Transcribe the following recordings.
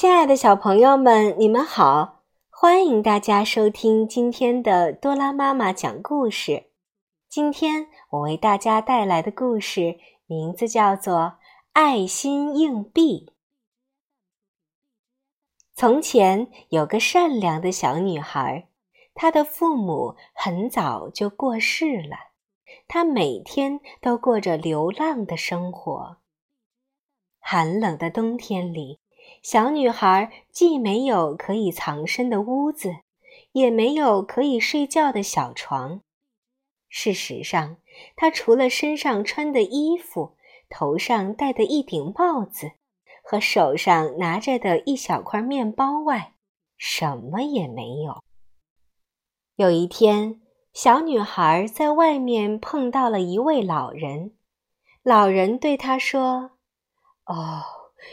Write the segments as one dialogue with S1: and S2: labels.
S1: 亲爱的小朋友们，你们好！欢迎大家收听今天的多拉妈妈讲故事。今天我为大家带来的故事名字叫做《爱心硬币》。从前有个善良的小女孩，她的父母很早就过世了，她每天都过着流浪的生活。寒冷的冬天里，小女孩既没有可以藏身的屋子，也没有可以睡觉的小床。事实上，她除了身上穿的衣服、头上戴的一顶帽子和手上拿着的一小块面包外，什么也没有。有一天，小女孩在外面碰到了一位老人，老人对她说。
S2: 哦，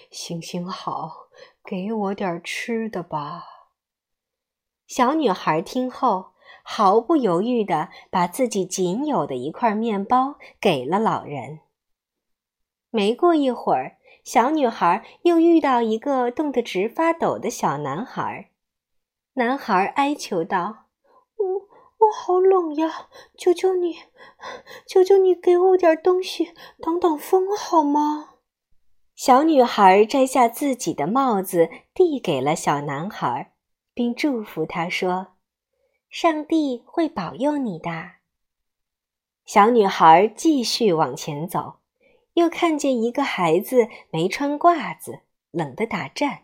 S2: 行行好，给我点吃的吧。
S1: 小女孩听后，毫不犹豫地把自己仅有的一块面包给了老人。没过一会儿，小女孩又遇到一个冻得直发抖的小男孩。男孩哀求道：“
S3: 我我好冷呀，求求你，求求你给我点东西挡挡风好吗？”
S1: 小女孩摘下自己的帽子，递给了小男孩，并祝福他说：“上帝会保佑你的。”小女孩继续往前走，又看见一个孩子没穿褂子，冷得打颤。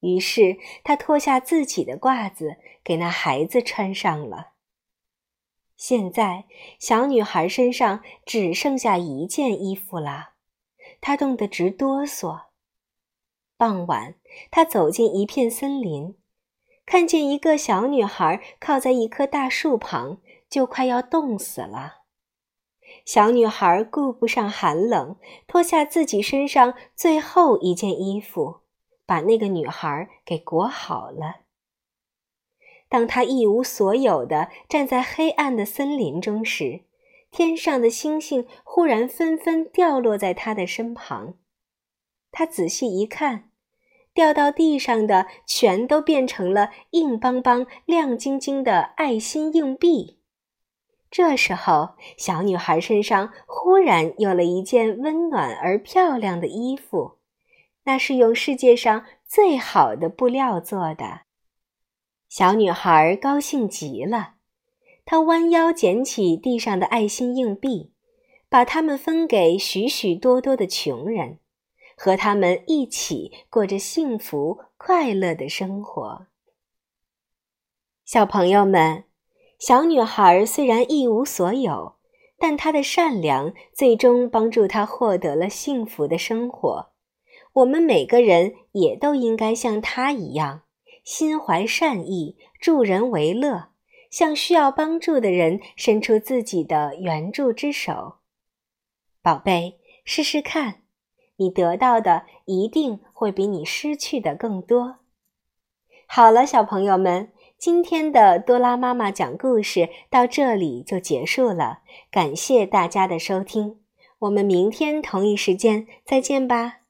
S1: 于是她脱下自己的褂子，给那孩子穿上了。现在，小女孩身上只剩下一件衣服了。他冻得直哆嗦。傍晚，他走进一片森林，看见一个小女孩靠在一棵大树旁，就快要冻死了。小女孩顾不上寒冷，脱下自己身上最后一件衣服，把那个女孩给裹好了。当她一无所有的站在黑暗的森林中时，天上的星星忽然纷纷掉落在他的身旁，他仔细一看，掉到地上的全都变成了硬邦邦、亮晶晶的爱心硬币。这时候，小女孩身上忽然有了一件温暖而漂亮的衣服，那是用世界上最好的布料做的。小女孩高兴极了。他弯腰捡起地上的爱心硬币，把它们分给许许多多的穷人，和他们一起过着幸福快乐的生活。小朋友们，小女孩虽然一无所有，但她的善良最终帮助她获得了幸福的生活。我们每个人也都应该像她一样，心怀善意，助人为乐。向需要帮助的人伸出自己的援助之手，宝贝，试试看，你得到的一定会比你失去的更多。好了，小朋友们，今天的多拉妈妈讲故事到这里就结束了，感谢大家的收听，我们明天同一时间再见吧。